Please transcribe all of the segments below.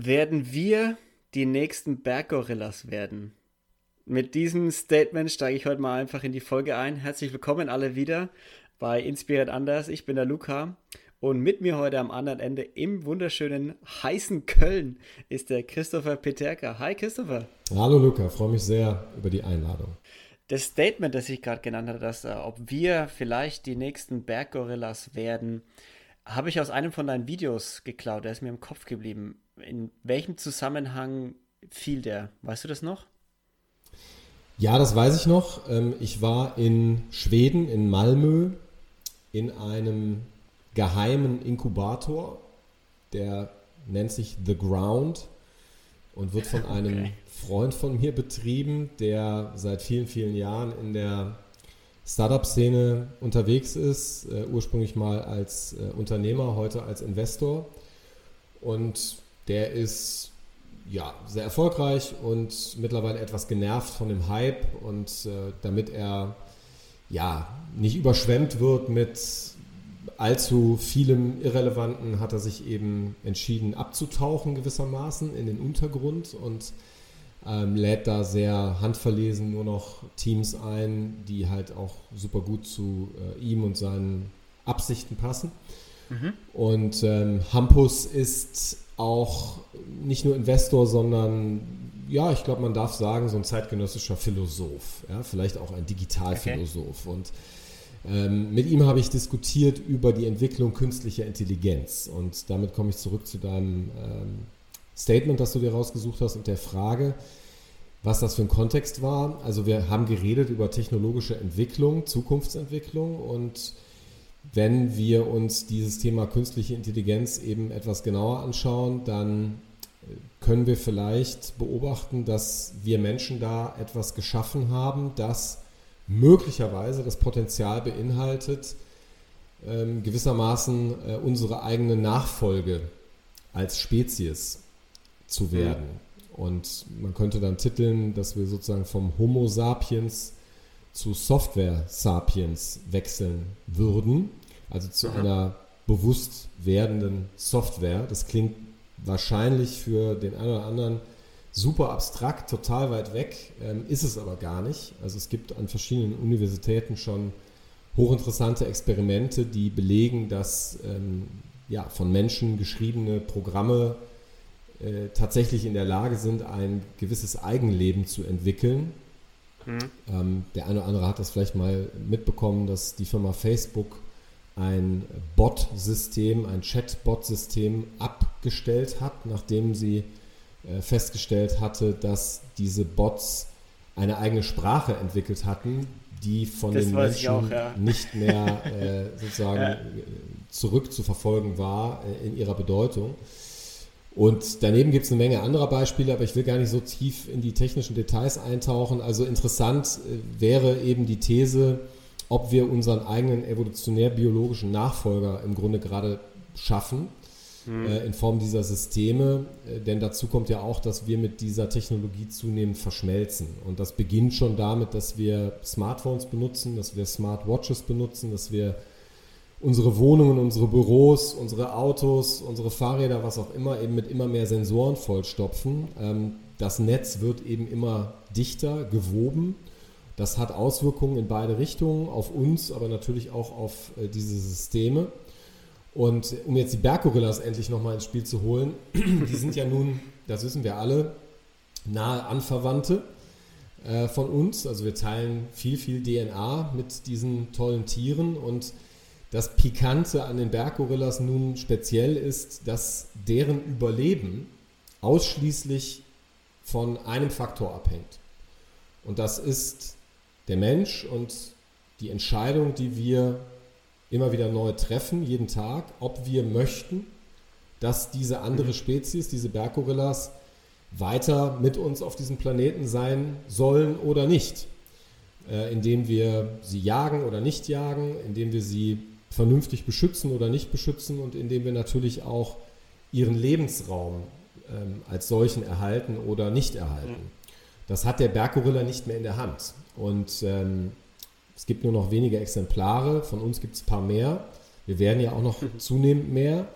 Werden wir die nächsten Berggorillas werden? Mit diesem Statement steige ich heute mal einfach in die Folge ein. Herzlich willkommen alle wieder bei Inspired Anders. Ich bin der Luca und mit mir heute am anderen Ende im wunderschönen heißen Köln ist der Christopher Peterka. Hi Christopher. Hallo Luca, freue mich sehr über die Einladung. Das Statement, das ich gerade genannt habe, dass äh, ob wir vielleicht die nächsten Berggorillas werden, habe ich aus einem von deinen Videos geklaut. Der ist mir im Kopf geblieben. In welchem Zusammenhang fiel der? Weißt du das noch? Ja, das weiß ich noch. Ähm, ich war in Schweden, in Malmö, in einem geheimen Inkubator, der nennt sich The Ground und wird von einem okay. Freund von mir betrieben, der seit vielen, vielen Jahren in der Startup-Szene unterwegs ist, äh, ursprünglich mal als äh, Unternehmer, heute als Investor. Und der ist ja sehr erfolgreich und mittlerweile etwas genervt von dem Hype. Und äh, damit er ja nicht überschwemmt wird mit allzu vielem Irrelevanten, hat er sich eben entschieden abzutauchen gewissermaßen in den Untergrund und ähm, lädt da sehr handverlesen nur noch Teams ein, die halt auch super gut zu äh, ihm und seinen Absichten passen. Mhm. Und ähm, Hampus ist auch nicht nur Investor, sondern ja, ich glaube, man darf sagen, so ein zeitgenössischer Philosoph, ja, vielleicht auch ein Digitalphilosoph. Okay. Und ähm, mit ihm habe ich diskutiert über die Entwicklung künstlicher Intelligenz. Und damit komme ich zurück zu deinem ähm, Statement, das du dir rausgesucht hast und der Frage, was das für ein Kontext war. Also wir haben geredet über technologische Entwicklung, Zukunftsentwicklung und wenn wir uns dieses Thema künstliche Intelligenz eben etwas genauer anschauen, dann äh, können wir vielleicht beobachten, dass wir Menschen da etwas geschaffen haben, das möglicherweise das Potenzial beinhaltet, ähm, gewissermaßen äh, unsere eigene Nachfolge als Spezies zu werden. Mhm. Und man könnte dann titeln, dass wir sozusagen vom Homo sapiens zu Software sapiens wechseln würden, also zu mhm. einer bewusst werdenden Software. Das klingt wahrscheinlich für den einen oder anderen super abstrakt, total weit weg, ähm, ist es aber gar nicht. Also es gibt an verschiedenen Universitäten schon hochinteressante Experimente, die belegen, dass ähm, ja, von Menschen geschriebene Programme äh, tatsächlich in der Lage sind, ein gewisses Eigenleben zu entwickeln. Mhm. Ähm, der eine oder andere hat das vielleicht mal mitbekommen, dass die Firma Facebook ein Bot-System, ein Chat-Bot-System abgestellt hat, nachdem sie äh, festgestellt hatte, dass diese Bots eine eigene Sprache entwickelt hatten, die von das den Menschen auch, ja. nicht mehr äh, sozusagen ja. zurückzuverfolgen war äh, in ihrer Bedeutung. Und daneben gibt es eine Menge anderer Beispiele, aber ich will gar nicht so tief in die technischen Details eintauchen. Also interessant äh, wäre eben die These, ob wir unseren eigenen evolutionär-biologischen Nachfolger im Grunde gerade schaffen mhm. äh, in Form dieser Systeme. Äh, denn dazu kommt ja auch, dass wir mit dieser Technologie zunehmend verschmelzen. Und das beginnt schon damit, dass wir Smartphones benutzen, dass wir Smartwatches benutzen, dass wir unsere Wohnungen, unsere Büros, unsere Autos, unsere Fahrräder, was auch immer, eben mit immer mehr Sensoren vollstopfen. Ähm, das Netz wird eben immer dichter, gewoben. Das hat Auswirkungen in beide Richtungen, auf uns, aber natürlich auch auf äh, diese Systeme. Und um jetzt die Berggorillas endlich nochmal ins Spiel zu holen, die sind ja nun, das wissen wir alle, nahe Anverwandte äh, von uns. Also wir teilen viel, viel DNA mit diesen tollen Tieren. Und das Pikante an den Berggorillas nun speziell ist, dass deren Überleben ausschließlich von einem Faktor abhängt. Und das ist der Mensch und die Entscheidung, die wir immer wieder neu treffen, jeden Tag, ob wir möchten, dass diese andere Spezies, diese Berggorillas, weiter mit uns auf diesem Planeten sein sollen oder nicht. Äh, indem wir sie jagen oder nicht jagen, indem wir sie vernünftig beschützen oder nicht beschützen und indem wir natürlich auch ihren Lebensraum ähm, als solchen erhalten oder nicht erhalten. Das hat der Berggorilla nicht mehr in der Hand. Und ähm, es gibt nur noch wenige Exemplare, von uns gibt es ein paar mehr. Wir werden ja auch noch zunehmend mehr.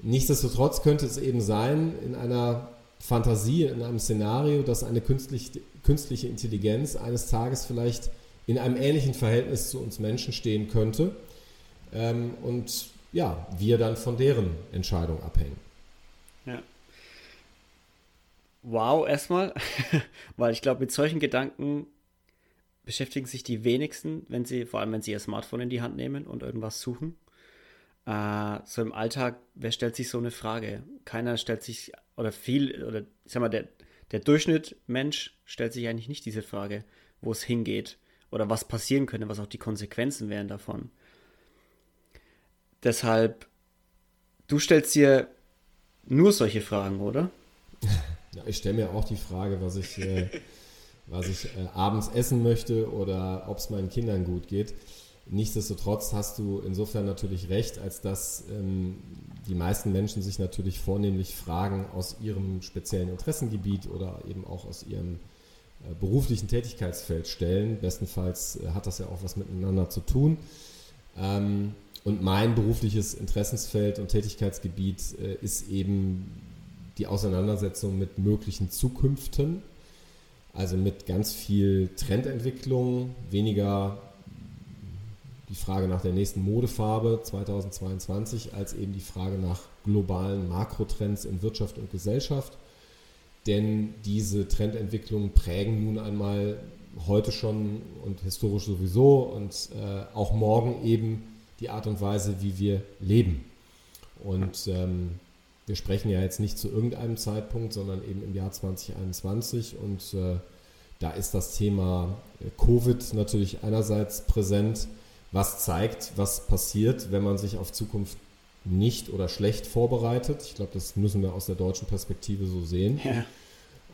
Nichtsdestotrotz könnte es eben sein, in einer Fantasie, in einem Szenario, dass eine künstlich, künstliche Intelligenz eines Tages vielleicht in einem ähnlichen Verhältnis zu uns Menschen stehen könnte ähm, und ja, wir dann von deren Entscheidung abhängen. Ja. Wow, erstmal, weil ich glaube, mit solchen Gedanken beschäftigen sich die wenigsten, wenn sie, vor allem wenn sie ihr Smartphone in die Hand nehmen und irgendwas suchen. Äh, so im Alltag, wer stellt sich so eine Frage? Keiner stellt sich, oder viel, oder ich sag mal, der, der Durchschnitt Mensch stellt sich eigentlich nicht diese Frage, wo es hingeht oder was passieren könnte, was auch die Konsequenzen wären davon. Deshalb, du stellst dir nur solche Fragen, oder? Ja, ich stelle mir auch die Frage, was ich, äh, was ich äh, abends essen möchte oder ob es meinen Kindern gut geht. Nichtsdestotrotz hast du insofern natürlich recht, als dass ähm, die meisten Menschen sich natürlich vornehmlich Fragen aus ihrem speziellen Interessengebiet oder eben auch aus ihrem äh, beruflichen Tätigkeitsfeld stellen. Bestenfalls äh, hat das ja auch was miteinander zu tun. Ähm, und mein berufliches Interessensfeld und Tätigkeitsgebiet äh, ist eben die Auseinandersetzung mit möglichen Zukünften, also mit ganz viel Trendentwicklung, weniger die Frage nach der nächsten Modefarbe 2022 als eben die Frage nach globalen Makrotrends in Wirtschaft und Gesellschaft. Denn diese Trendentwicklungen prägen nun einmal heute schon und historisch sowieso und äh, auch morgen eben die Art und Weise, wie wir leben. Und ähm, wir sprechen ja jetzt nicht zu irgendeinem Zeitpunkt, sondern eben im Jahr 2021 und äh, da ist das Thema äh, Covid natürlich einerseits präsent, was zeigt, was passiert, wenn man sich auf Zukunft nicht oder schlecht vorbereitet. Ich glaube, das müssen wir aus der deutschen Perspektive so sehen. Ja.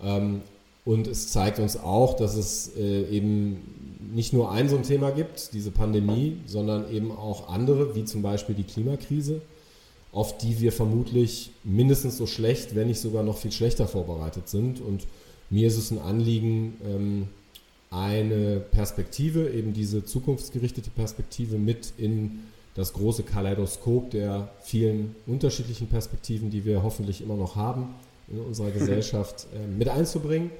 Ähm, und es zeigt uns auch, dass es äh, eben nicht nur ein so ein Thema gibt, diese Pandemie, sondern eben auch andere, wie zum Beispiel die Klimakrise, auf die wir vermutlich mindestens so schlecht, wenn nicht sogar noch viel schlechter vorbereitet sind. Und mir ist es ein Anliegen, ähm, eine Perspektive, eben diese zukunftsgerichtete Perspektive mit in das große Kaleidoskop der vielen unterschiedlichen Perspektiven, die wir hoffentlich immer noch haben in unserer Gesellschaft, äh, mit einzubringen.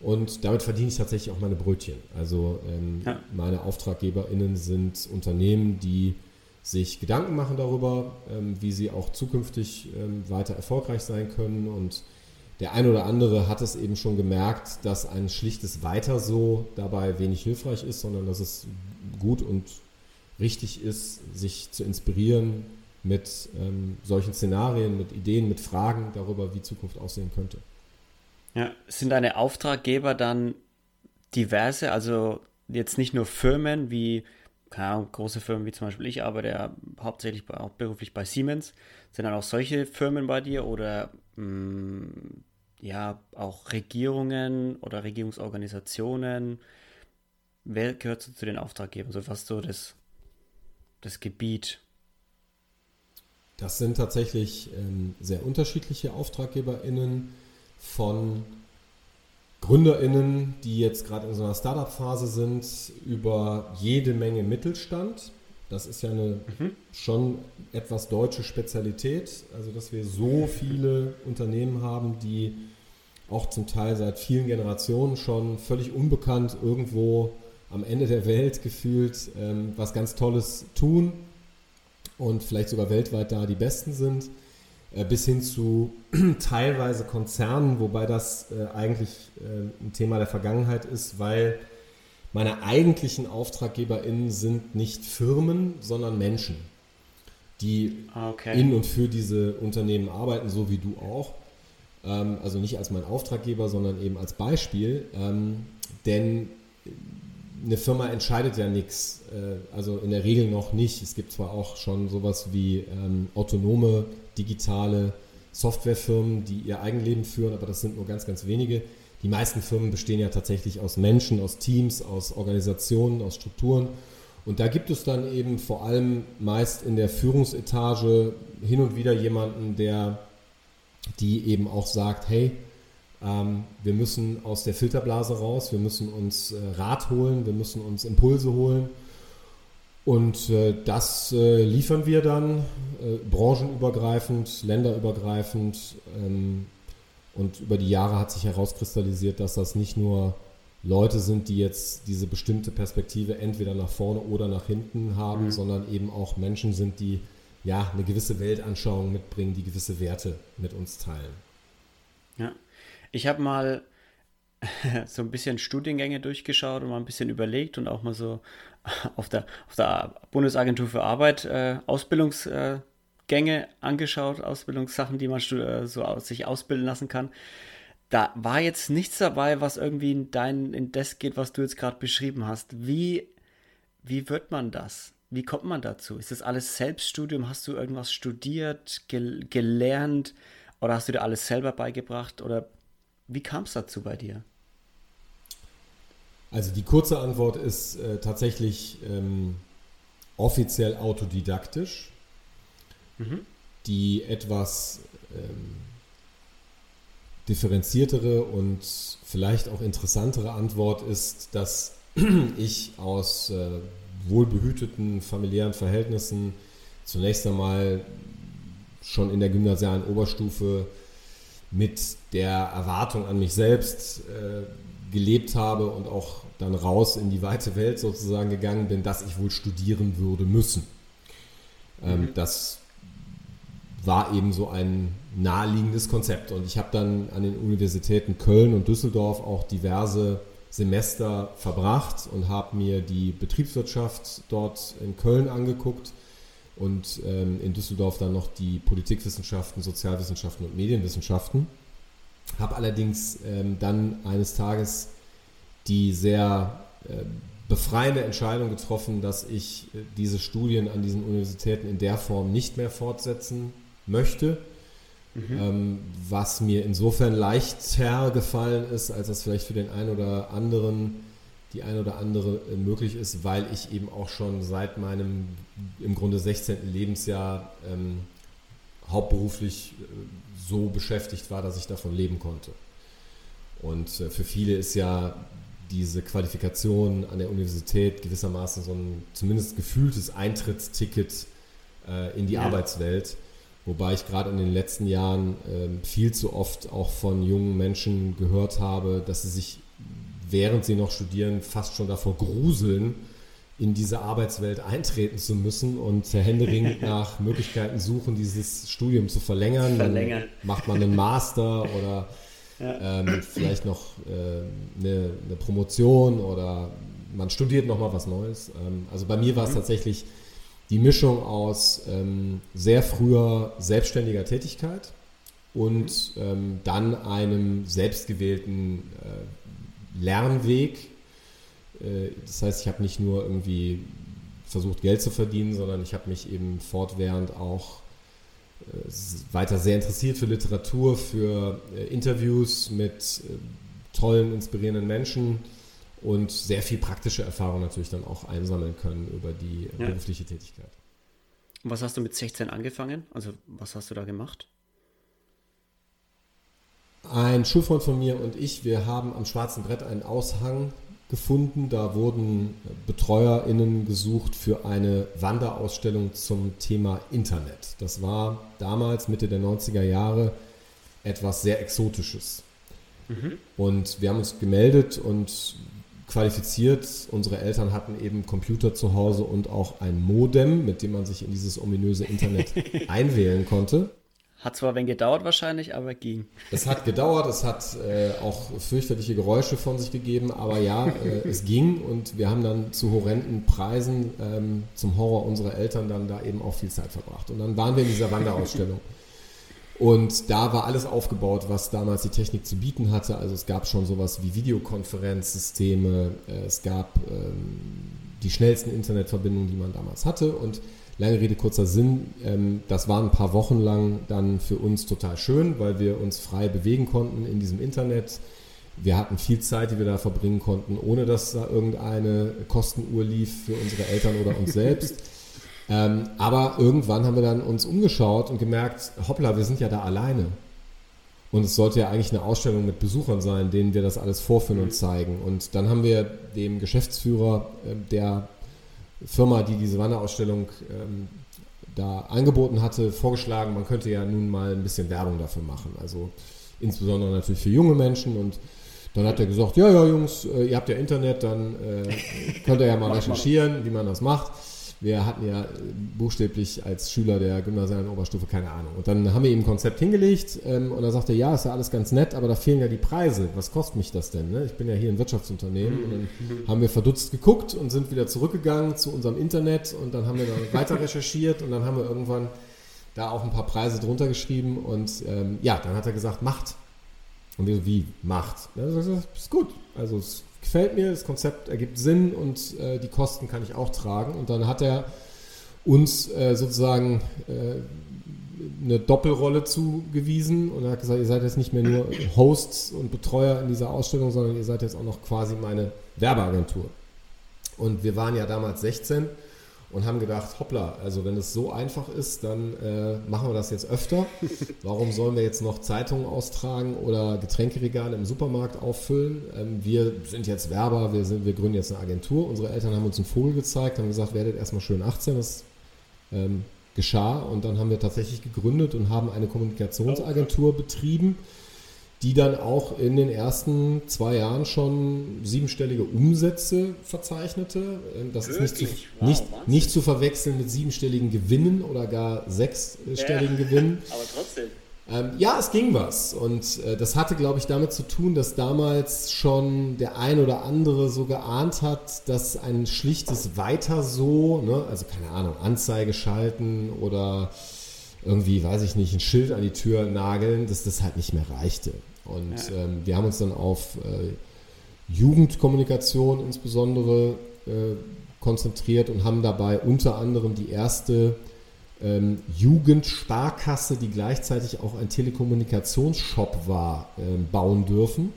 Und damit verdiene ich tatsächlich auch meine Brötchen. Also ähm, ja. meine AuftraggeberInnen sind Unternehmen, die sich Gedanken machen darüber, ähm, wie sie auch zukünftig ähm, weiter erfolgreich sein können und der ein oder andere hat es eben schon gemerkt, dass ein schlichtes Weiter so dabei wenig hilfreich ist, sondern dass es gut und richtig ist, sich zu inspirieren mit ähm, solchen Szenarien, mit Ideen, mit Fragen darüber, wie Zukunft aussehen könnte. Ja, sind deine Auftraggeber dann diverse, also jetzt nicht nur Firmen wie, keine große Firmen wie zum Beispiel ich arbeite ja hauptsächlich bei, beruflich bei Siemens, sind dann auch solche Firmen bei dir oder mh, mm, ja auch Regierungen oder Regierungsorganisationen. Wer gehört zu den Auftraggebern? So was so das, das Gebiet? Das sind tatsächlich ähm, sehr unterschiedliche AuftraggeberInnen von GründerInnen, die jetzt gerade in so einer Startup-Phase sind, über jede Menge Mittelstand. Das ist ja eine mhm. schon etwas deutsche Spezialität, also dass wir so viele Unternehmen haben, die auch zum Teil seit vielen Generationen schon völlig unbekannt irgendwo am Ende der Welt gefühlt ähm, was ganz Tolles tun und vielleicht sogar weltweit da die Besten sind, bis hin zu teilweise Konzernen, wobei das äh, eigentlich äh, ein Thema der Vergangenheit ist, weil meine eigentlichen AuftraggeberInnen sind nicht Firmen, sondern Menschen, die ah, okay. in und für diese Unternehmen arbeiten, so wie du auch. Ähm, also nicht als mein Auftraggeber, sondern eben als Beispiel. Ähm, denn eine Firma entscheidet ja nichts, äh, also in der Regel noch nicht. Es gibt zwar auch schon sowas wie ähm, autonome, digitale Softwarefirmen, die ihr Eigenleben führen, aber das sind nur ganz, ganz wenige. Die meisten Firmen bestehen ja tatsächlich aus Menschen, aus Teams, aus Organisationen, aus Strukturen. Und da gibt es dann eben vor allem meist in der Führungsetage hin und wieder jemanden, der die eben auch sagt, hey, wir müssen aus der Filterblase raus, wir müssen uns äh, Rat holen, wir müssen uns Impulse holen. Und äh, das äh, liefern wir dann branchenübergreifend, länderübergreifend. Ähm, und über die Jahre hat sich herauskristallisiert, dass das nicht nur Leute sind, die jetzt diese bestimmte Perspektive entweder nach vorne oder nach hinten haben, mhm. sondern eben auch Menschen sind, die ja eine gewisse Weltanschauung mitbringen, die gewisse Werte mit uns teilen. Ja, ich habe mal so ein bisschen Studiengänge durchgeschaut und mal ein bisschen überlegt und auch mal so auf der, auf der Bundesagentur für Arbeit äh, Ausbildungsgänge äh, angeschaut, Ausbildungssachen, die man äh, so aus, sich ausbilden lassen kann. Da war jetzt nichts dabei, was irgendwie in dein, in das geht, was du jetzt gerade beschrieben hast. Wie, wie wird man das? Wie kommt man dazu? Ist das alles Selbststudium? Hast du irgendwas studiert, gel gelernt oder hast du dir alles selber beigebracht? Oder wie kam es dazu bei dir? Also die kurze Antwort ist äh, tatsächlich ähm, offiziell autodidaktisch. Mhm. Die etwas ähm, differenziertere und vielleicht auch interessantere Antwort ist, dass ich aus äh, wohlbehüteten familiären Verhältnissen zunächst einmal schon in der gymnasialen Oberstufe mit der Erwartung an mich selbst äh, gelebt habe und auch dann raus in die weite Welt sozusagen gegangen bin, dass ich wohl studieren würde müssen. Ähm, mhm. Das war eben so ein naheliegendes Konzept. Und ich habe dann an den Universitäten Köln und Düsseldorf auch diverse Semester verbracht und habe mir die Betriebswirtschaft dort in Köln angeguckt und ähm, in Düsseldorf dann noch die Politikwissenschaften, Sozialwissenschaften und Medienwissenschaften. Habe allerdings ähm, dann eines Tages die sehr äh, befreiende Entscheidung getroffen, dass ich äh, diese Studien an diesen Universitäten in der Form nicht mehr fortsetzen möchte. Mhm. Ähm, was mir insofern leichter gefallen ist, als das vielleicht für den einen oder anderen die ein oder andere äh, möglich ist, weil ich eben auch schon seit meinem im Grunde 16. Lebensjahr ähm, hauptberuflich äh, so beschäftigt war, dass ich davon leben konnte. Und äh, für viele ist ja diese Qualifikation an der Universität gewissermaßen so ein zumindest gefühltes Eintrittsticket äh, in die ja. Arbeitswelt. Wobei ich gerade in den letzten Jahren äh, viel zu oft auch von jungen Menschen gehört habe, dass sie sich, während sie noch studieren, fast schon davor gruseln, in diese Arbeitswelt eintreten zu müssen und händeringend nach Möglichkeiten suchen, dieses Studium zu verlängern. verlängern. Dann macht man einen Master oder ja. ähm, vielleicht noch äh, eine, eine, Promotion oder man studiert nochmal was Neues. Ähm, also bei mir war es mhm. tatsächlich die Mischung aus ähm, sehr früher selbstständiger Tätigkeit und mhm. ähm, dann einem selbstgewählten äh, Lernweg. Äh, das heißt, ich habe nicht nur irgendwie versucht, Geld zu verdienen, sondern ich habe mich eben fortwährend auch weiter sehr interessiert für Literatur, für äh, Interviews mit äh, tollen, inspirierenden Menschen und sehr viel praktische Erfahrung natürlich dann auch einsammeln können über die ja. berufliche Tätigkeit. Und was hast du mit 16 angefangen? Also was hast du da gemacht? Ein Schulfreund von mir und ich, wir haben am schwarzen Brett einen Aushang gefunden. Da wurden BetreuerInnen gesucht für eine Wanderausstellung zum Thema Internet. Das war damals, Mitte der 90er Jahre, etwas sehr Exotisches. Mhm. Und wir haben uns gemeldet und qualifiziert. Unsere Eltern hatten eben Computer zu Hause und auch ein Modem, mit dem man sich in dieses ominöse Internet einwählen konnte. Hat zwar wenig gedauert wahrscheinlich, aber ging. Es hat gedauert, es hat äh, auch fürchterliche Geräusche von sich gegeben, aber ja, äh, es ging und wir haben dann zu horrenden Preisen ähm, zum Horror unserer Eltern dann da eben auch viel Zeit verbracht. Und dann waren wir in dieser Wanderausstellung. Und da war alles aufgebaut, was damals die Technik zu bieten hatte. Also es gab schon sowas wie Videokonferenzsysteme, äh, es gab ähm, die schnellsten Internetverbindungen, die man damals hatte und Lange Rede, kurzer Sinn, ähm, das war ein paar Wochen lang dann für uns total schön, weil wir uns frei bewegen konnten in diesem Internet. Wir hatten viel Zeit, die wir da verbringen konnten, ohne dass da irgendeine Kostenuhr lief für unsere Eltern oder uns selbst. ähm, aber irgendwann haben wir dann uns umgeschaut und gemerkt, hoppla, wir sind ja da alleine. Und es sollte ja eigentlich eine Ausstellung mit Besuchern sein, denen wir das alles vorführen und zeigen. Und dann haben wir dem Geschäftsführer, äh, der Firma, die diese Wanderausstellung ähm, da angeboten hatte, vorgeschlagen, man könnte ja nun mal ein bisschen Werbung dafür machen. Also insbesondere natürlich für junge Menschen und dann hat er gesagt, ja, ja, Jungs, äh, ihr habt ja Internet, dann äh, könnt ihr ja mal recherchieren, wie man das macht. Wir hatten ja äh, buchstäblich als Schüler der gymnasialen Oberstufe keine Ahnung. Und dann haben wir ihm ein Konzept hingelegt ähm, und er sagte, ja, ist ja alles ganz nett, aber da fehlen ja die Preise. Was kostet mich das denn? Ne? Ich bin ja hier ein Wirtschaftsunternehmen. Und dann mhm. haben wir verdutzt geguckt und sind wieder zurückgegangen zu unserem Internet und dann haben wir dann weiter recherchiert und dann haben wir irgendwann da auch ein paar Preise drunter geschrieben und ähm, ja, dann hat er gesagt, macht. Und wir so, wie, macht? Ja, das ist gut. Also es gefällt mir, das Konzept ergibt Sinn und äh, die Kosten kann ich auch tragen. Und dann hat er uns äh, sozusagen äh, eine Doppelrolle zugewiesen und er hat gesagt, ihr seid jetzt nicht mehr nur Hosts und Betreuer in dieser Ausstellung, sondern ihr seid jetzt auch noch quasi meine Werbeagentur. Und wir waren ja damals 16 und haben gedacht, hoppla, also wenn es so einfach ist, dann äh, machen wir das jetzt öfter. Warum sollen wir jetzt noch Zeitungen austragen oder Getränkeregale im Supermarkt auffüllen? Ähm, wir sind jetzt Werber, wir, sind, wir gründen jetzt eine Agentur. Unsere Eltern haben uns einen Vogel gezeigt, haben gesagt, werdet erstmal schön 18. Das ähm, geschah und dann haben wir tatsächlich gegründet und haben eine Kommunikationsagentur betrieben die dann auch in den ersten zwei Jahren schon siebenstellige Umsätze verzeichnete. Ähm, das Wirklich? ist nicht zu, wow, nicht, nicht zu verwechseln mit siebenstelligen Gewinnen oder gar sechsstelligen ja, Gewinnen. Aber trotzdem. Ähm, ja, es ging was. Und äh, das hatte, glaube ich, damit zu tun, dass damals schon der ein oder andere so geahnt hat, dass ein schlichtes Weiter so, ne, also keine Ahnung, Anzeige schalten oder irgendwie, weiß ich nicht, ein Schild an die Tür nageln, dass das halt nicht mehr reichte. Und ja. ähm, wir haben uns dann auf äh, Jugendkommunikation insbesondere äh, konzentriert und haben dabei unter anderem die erste ähm, Jugendsparkasse, die gleichzeitig auch ein Telekommunikationsshop war, äh, bauen dürfen.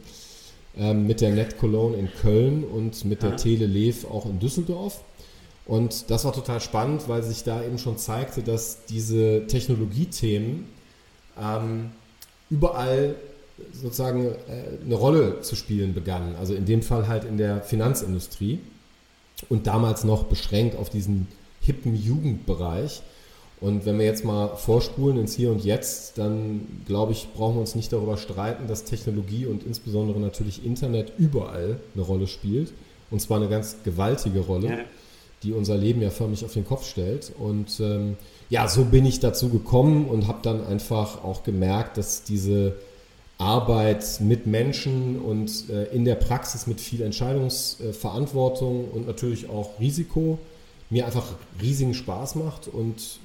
Ähm, mit der Net Cologne in Köln und mit der Tele Lev auch in Düsseldorf. Und das war total spannend, weil sich da eben schon zeigte, dass diese Technologiethemen ähm, überall sozusagen äh, eine Rolle zu spielen begannen. Also in dem Fall halt in der Finanzindustrie und damals noch beschränkt auf diesen hippen Jugendbereich. Und wenn wir jetzt mal vorspulen ins Hier und Jetzt, dann glaube ich, brauchen wir uns nicht darüber streiten, dass Technologie und insbesondere natürlich Internet überall eine Rolle spielt. Und zwar eine ganz gewaltige Rolle. Ja die unser Leben ja förmlich auf den Kopf stellt. Und ähm, ja, so bin ich dazu gekommen und habe dann einfach auch gemerkt, dass diese Arbeit mit Menschen und äh, in der Praxis mit viel Entscheidungsverantwortung und natürlich auch Risiko mir einfach riesigen Spaß macht und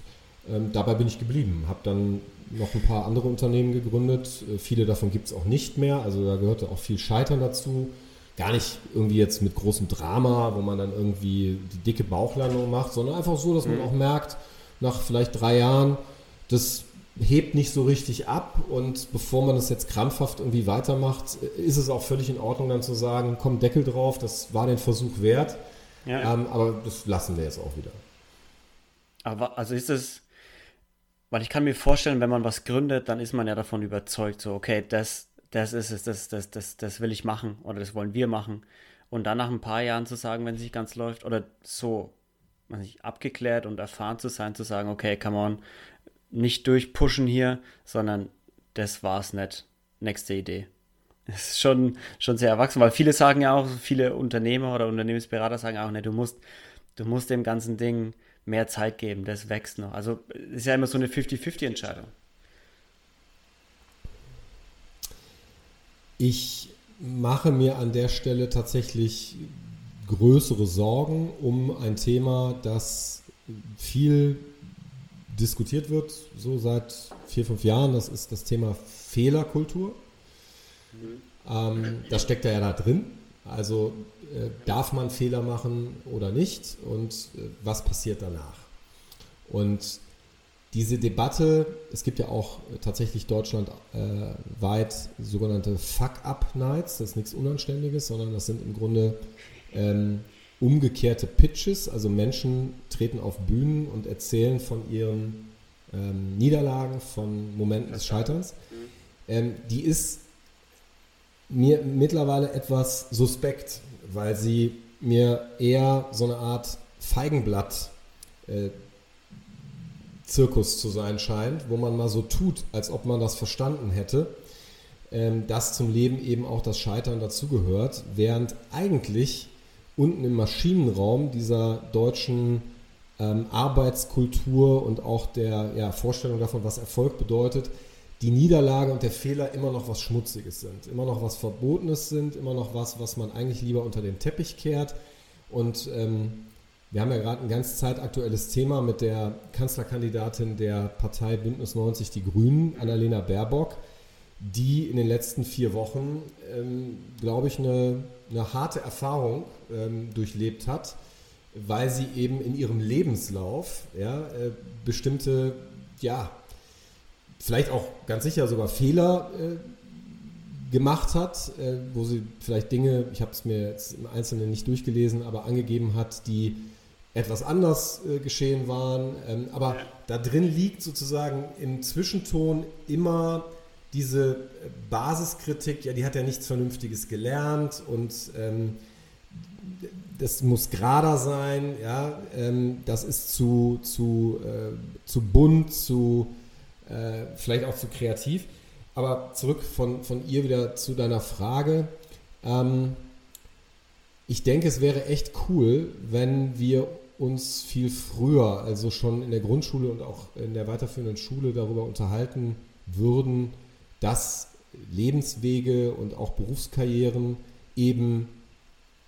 ähm, dabei bin ich geblieben. Habe dann noch ein paar andere Unternehmen gegründet. Äh, viele davon gibt es auch nicht mehr. Also da gehörte auch viel Scheitern dazu gar nicht irgendwie jetzt mit großem Drama, wo man dann irgendwie die dicke Bauchlandung macht, sondern einfach so, dass man mhm. auch merkt, nach vielleicht drei Jahren, das hebt nicht so richtig ab und bevor man das jetzt krampfhaft irgendwie weitermacht, ist es auch völlig in Ordnung dann zu sagen, komm Deckel drauf, das war den Versuch wert, ja. ähm, aber das lassen wir jetzt auch wieder. Aber also ist es, weil ich kann mir vorstellen, wenn man was gründet, dann ist man ja davon überzeugt, so okay, das das ist es, das, das, das, das will ich machen oder das wollen wir machen. Und dann nach ein paar Jahren zu sagen, wenn es nicht ganz läuft, oder so nicht, abgeklärt und erfahren zu sein, zu sagen, okay, come on, nicht durchpushen hier, sondern das war's nicht. Nächste Idee. Das ist schon, schon sehr erwachsen, weil viele sagen ja auch, viele Unternehmer oder Unternehmensberater sagen auch, ne, du musst, du musst dem ganzen Ding mehr Zeit geben, das wächst noch. Also ist ja immer so eine 50-50-Entscheidung. Ich mache mir an der Stelle tatsächlich größere Sorgen um ein Thema, das viel diskutiert wird, so seit vier, fünf Jahren. Das ist das Thema Fehlerkultur. Mhm. Ähm, das steckt ja da drin. Also äh, darf man Fehler machen oder nicht und äh, was passiert danach? Und diese Debatte, es gibt ja auch tatsächlich deutschlandweit äh, sogenannte Fuck-Up-Nights, das ist nichts Unanständiges, sondern das sind im Grunde ähm, umgekehrte Pitches, also Menschen treten auf Bühnen und erzählen von ihren ähm, Niederlagen, von Momenten des Scheiterns. Ähm, die ist mir mittlerweile etwas suspekt, weil sie mir eher so eine Art Feigenblatt äh, Zirkus zu sein scheint, wo man mal so tut, als ob man das verstanden hätte, ähm, dass zum Leben eben auch das Scheitern dazugehört, während eigentlich unten im Maschinenraum dieser deutschen ähm, Arbeitskultur und auch der ja, Vorstellung davon, was Erfolg bedeutet, die Niederlage und der Fehler immer noch was Schmutziges sind, immer noch was Verbotenes sind, immer noch was, was man eigentlich lieber unter den Teppich kehrt. Und ähm, wir haben ja gerade ein ganz zeitaktuelles Thema mit der Kanzlerkandidatin der Partei Bündnis 90 Die Grünen, Annalena Baerbock, die in den letzten vier Wochen, ähm, glaube ich, eine, eine, harte Erfahrung ähm, durchlebt hat, weil sie eben in ihrem Lebenslauf ja, äh, bestimmte, ja, vielleicht auch ganz sicher sogar Fehler äh, gemacht hat, äh, wo sie vielleicht Dinge, ich habe es mir jetzt im Einzelnen nicht durchgelesen, aber angegeben hat, die etwas anders äh, geschehen waren. Ähm, aber ja. da drin liegt sozusagen im Zwischenton immer diese äh, Basiskritik, ja, die hat ja nichts Vernünftiges gelernt und ähm, das muss gerader sein, ja, ähm, das ist zu, zu, äh, zu bunt, zu äh, vielleicht auch zu kreativ. Aber zurück von, von ihr wieder zu deiner Frage. Ähm, ich denke, es wäre echt cool, wenn wir uns viel früher, also schon in der Grundschule und auch in der weiterführenden Schule darüber unterhalten würden, dass Lebenswege und auch Berufskarrieren eben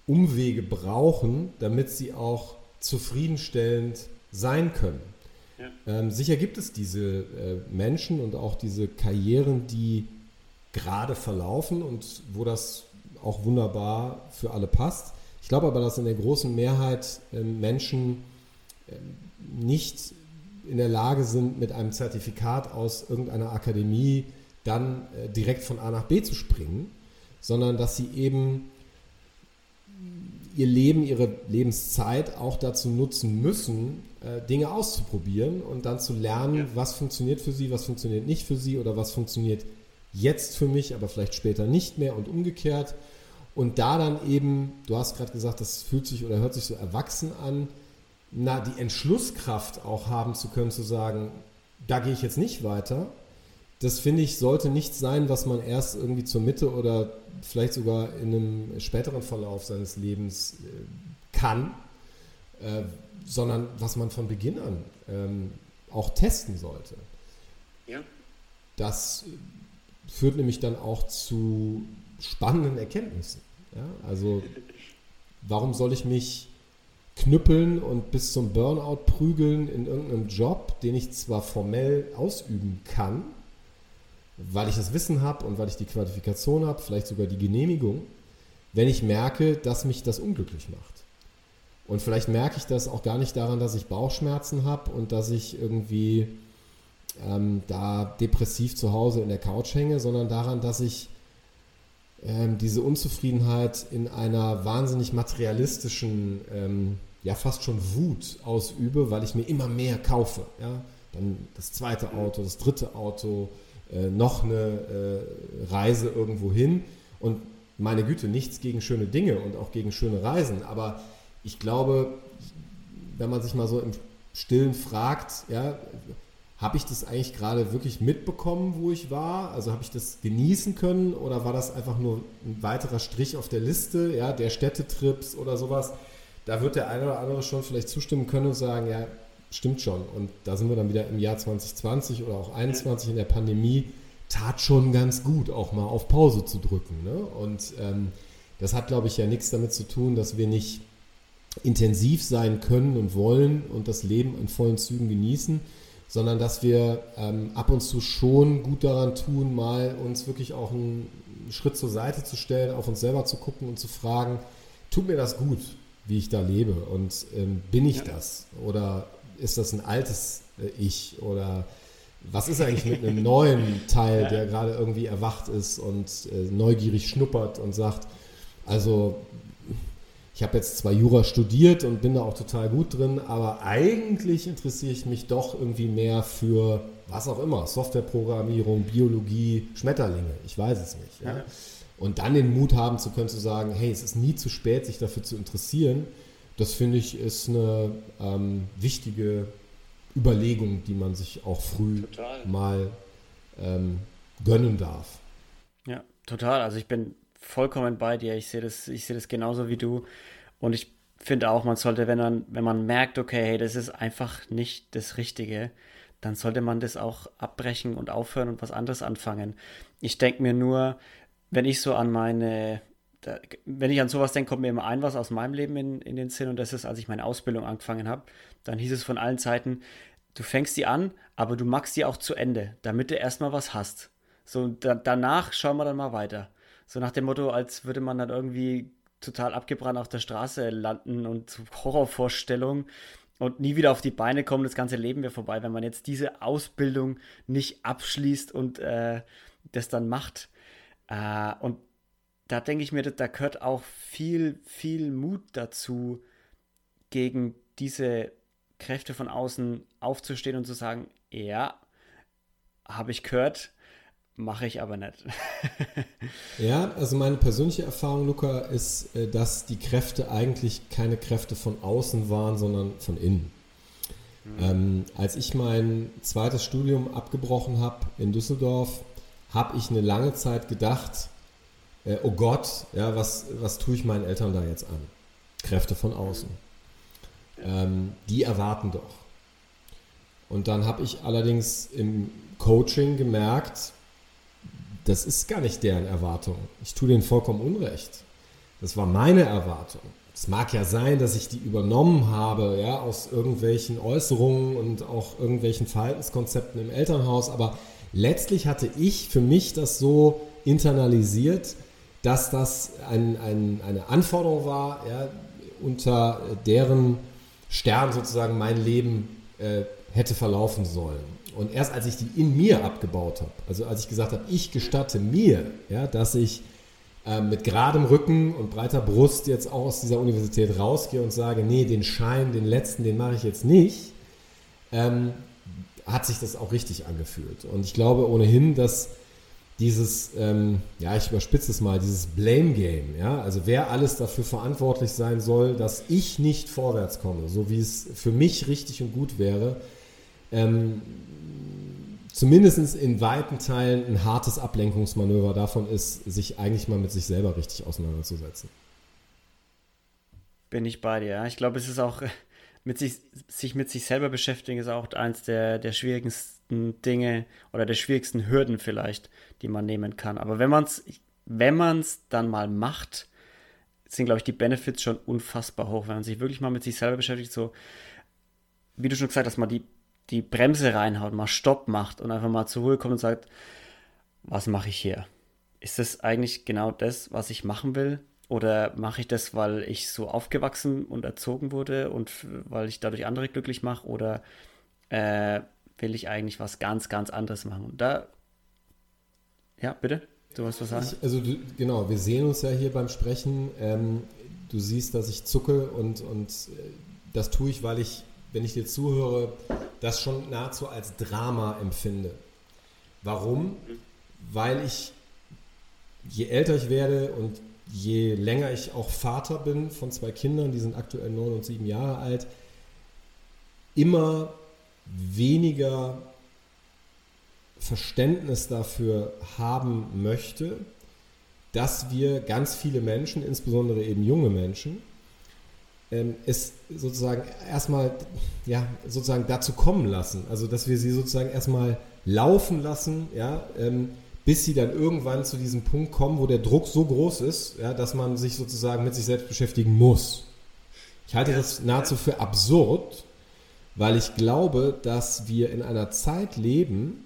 Umwege brauchen, damit sie auch zufriedenstellend sein können. Ja. Ähm, sicher gibt es diese äh, Menschen und auch diese Karrieren, die gerade verlaufen und wo das auch wunderbar für alle passt. Ich glaube aber, dass in der großen Mehrheit äh, Menschen äh, nicht in der Lage sind, mit einem Zertifikat aus irgendeiner Akademie dann äh, direkt von A nach B zu springen, sondern dass sie eben ihr Leben, ihre Lebenszeit auch dazu nutzen müssen, äh, Dinge auszuprobieren und dann zu lernen, ja. was funktioniert für sie, was funktioniert nicht für sie oder was funktioniert jetzt für mich, aber vielleicht später nicht mehr und umgekehrt. Und da dann eben, du hast gerade gesagt, das fühlt sich oder hört sich so erwachsen an, na, die Entschlusskraft auch haben zu können, zu sagen, da gehe ich jetzt nicht weiter. Das finde ich, sollte nicht sein, was man erst irgendwie zur Mitte oder vielleicht sogar in einem späteren Verlauf seines Lebens äh, kann, äh, sondern was man von Beginn an ähm, auch testen sollte. Ja. Das führt nämlich dann auch zu spannenden Erkenntnissen. Ja? Also warum soll ich mich knüppeln und bis zum Burnout prügeln in irgendeinem Job, den ich zwar formell ausüben kann, weil ich das Wissen habe und weil ich die Qualifikation habe, vielleicht sogar die Genehmigung, wenn ich merke, dass mich das unglücklich macht. Und vielleicht merke ich das auch gar nicht daran, dass ich Bauchschmerzen habe und dass ich irgendwie ähm, da depressiv zu Hause in der Couch hänge, sondern daran, dass ich ähm, diese Unzufriedenheit in einer wahnsinnig materialistischen, ähm, ja fast schon Wut ausübe, weil ich mir immer mehr kaufe. Ja? Dann das zweite Auto, das dritte Auto, äh, noch eine äh, Reise irgendwo hin. Und meine Güte, nichts gegen schöne Dinge und auch gegen schöne Reisen, aber ich glaube, wenn man sich mal so im Stillen fragt, ja, habe ich das eigentlich gerade wirklich mitbekommen, wo ich war? Also habe ich das genießen können oder war das einfach nur ein weiterer Strich auf der Liste, ja, der Städtetrips oder sowas? Da wird der eine oder andere schon vielleicht zustimmen können und sagen, ja, stimmt schon. Und da sind wir dann wieder im Jahr 2020 oder auch 2021 in der Pandemie. Tat schon ganz gut, auch mal auf Pause zu drücken. Ne? Und ähm, das hat, glaube ich, ja nichts damit zu tun, dass wir nicht intensiv sein können und wollen und das Leben in vollen Zügen genießen, sondern dass wir ähm, ab und zu schon gut daran tun, mal uns wirklich auch einen Schritt zur Seite zu stellen, auf uns selber zu gucken und zu fragen, tut mir das gut, wie ich da lebe und ähm, bin ich ja. das oder ist das ein altes äh, Ich oder was ist eigentlich mit einem neuen Teil, ja. der gerade irgendwie erwacht ist und äh, neugierig schnuppert und sagt, also ich habe jetzt zwar Jura studiert und bin da auch total gut drin, aber eigentlich interessiere ich mich doch irgendwie mehr für was auch immer, Softwareprogrammierung, Biologie, Schmetterlinge, ich weiß es nicht. Ja? Und dann den Mut haben zu können, zu sagen, hey, es ist nie zu spät, sich dafür zu interessieren, das finde ich ist eine ähm, wichtige Überlegung, die man sich auch früh total. mal ähm, gönnen darf. Ja, total. Also ich bin vollkommen bei dir. Ich sehe das, ich sehe das genauso wie du. Und ich finde auch, man sollte, wenn man, wenn man merkt, okay, hey, das ist einfach nicht das Richtige, dann sollte man das auch abbrechen und aufhören und was anderes anfangen. Ich denke mir nur, wenn ich so an meine, wenn ich an sowas denke, kommt mir immer ein was aus meinem Leben in, in den Sinn und das ist, als ich meine Ausbildung angefangen habe, dann hieß es von allen Seiten, du fängst die an, aber du machst die auch zu Ende, damit du erstmal was hast. So, da, danach schauen wir dann mal weiter. So nach dem Motto, als würde man dann irgendwie total abgebrannt auf der Straße landen und Horrorvorstellungen und nie wieder auf die Beine kommen. Das ganze Leben wäre vorbei, wenn man jetzt diese Ausbildung nicht abschließt und äh, das dann macht. Äh, und da denke ich mir, da gehört auch viel, viel Mut dazu, gegen diese Kräfte von außen aufzustehen und zu sagen, ja, habe ich gehört, Mache ich aber nicht. ja, also meine persönliche Erfahrung, Luca, ist, äh, dass die Kräfte eigentlich keine Kräfte von außen waren, sondern von innen. Mhm. Ähm, als ich mein zweites Studium abgebrochen habe in Düsseldorf, habe ich eine lange Zeit gedacht, äh, oh Gott, ja, was, was tue ich meinen Eltern da jetzt an? Kräfte von außen. Ähm, die erwarten doch. Und dann habe ich allerdings im Coaching gemerkt, das ist gar nicht deren Erwartung. Ich tue denen vollkommen Unrecht. Das war meine Erwartung. Es mag ja sein, dass ich die übernommen habe, ja, aus irgendwelchen Äußerungen und auch irgendwelchen Verhaltenskonzepten im Elternhaus, aber letztlich hatte ich für mich das so internalisiert, dass das ein, ein, eine Anforderung war, ja, unter deren Stern sozusagen mein Leben äh, hätte verlaufen sollen. Und erst als ich die in mir abgebaut habe, also als ich gesagt habe, ich gestatte mir, ja, dass ich äh, mit geradem Rücken und breiter Brust jetzt auch aus dieser Universität rausgehe und sage, nee, den Schein, den letzten, den mache ich jetzt nicht, ähm, hat sich das auch richtig angefühlt. Und ich glaube ohnehin, dass dieses, ähm, ja, ich überspitze es mal, dieses Blame Game, ja, also wer alles dafür verantwortlich sein soll, dass ich nicht vorwärts komme, so wie es für mich richtig und gut wäre, ähm, zumindest in weiten Teilen ein hartes Ablenkungsmanöver davon ist, sich eigentlich mal mit sich selber richtig auseinanderzusetzen. Bin ich bei dir, ja. Ich glaube, es ist auch, mit sich, sich mit sich selber beschäftigen, ist auch eins der, der schwierigsten Dinge oder der schwierigsten Hürden vielleicht, die man nehmen kann. Aber wenn man es wenn man's dann mal macht, sind, glaube ich, die Benefits schon unfassbar hoch, wenn man sich wirklich mal mit sich selber beschäftigt, so wie du schon gesagt hast, mal die die Bremse reinhaut, mal Stopp macht und einfach mal zur Ruhe kommt und sagt, was mache ich hier? Ist das eigentlich genau das, was ich machen will? Oder mache ich das, weil ich so aufgewachsen und erzogen wurde und weil ich dadurch andere glücklich mache? Oder äh, will ich eigentlich was ganz, ganz anderes machen? Und da, ja, bitte, du hast was sagen? Ich, also du, genau, wir sehen uns ja hier beim Sprechen. Ähm, du siehst, dass ich zucke und, und äh, das tue ich, weil ich wenn ich dir zuhöre, das schon nahezu als Drama empfinde. Warum? Weil ich, je älter ich werde und je länger ich auch Vater bin von zwei Kindern, die sind aktuell neun und sieben Jahre alt, immer weniger Verständnis dafür haben möchte, dass wir ganz viele Menschen, insbesondere eben junge Menschen, ähm, es sozusagen erstmal ja, sozusagen dazu kommen lassen. Also dass wir sie sozusagen erstmal laufen lassen, ja, ähm, bis sie dann irgendwann zu diesem Punkt kommen, wo der Druck so groß ist, ja, dass man sich sozusagen mit sich selbst beschäftigen muss. Ich halte das nahezu für absurd, weil ich glaube, dass wir in einer Zeit leben,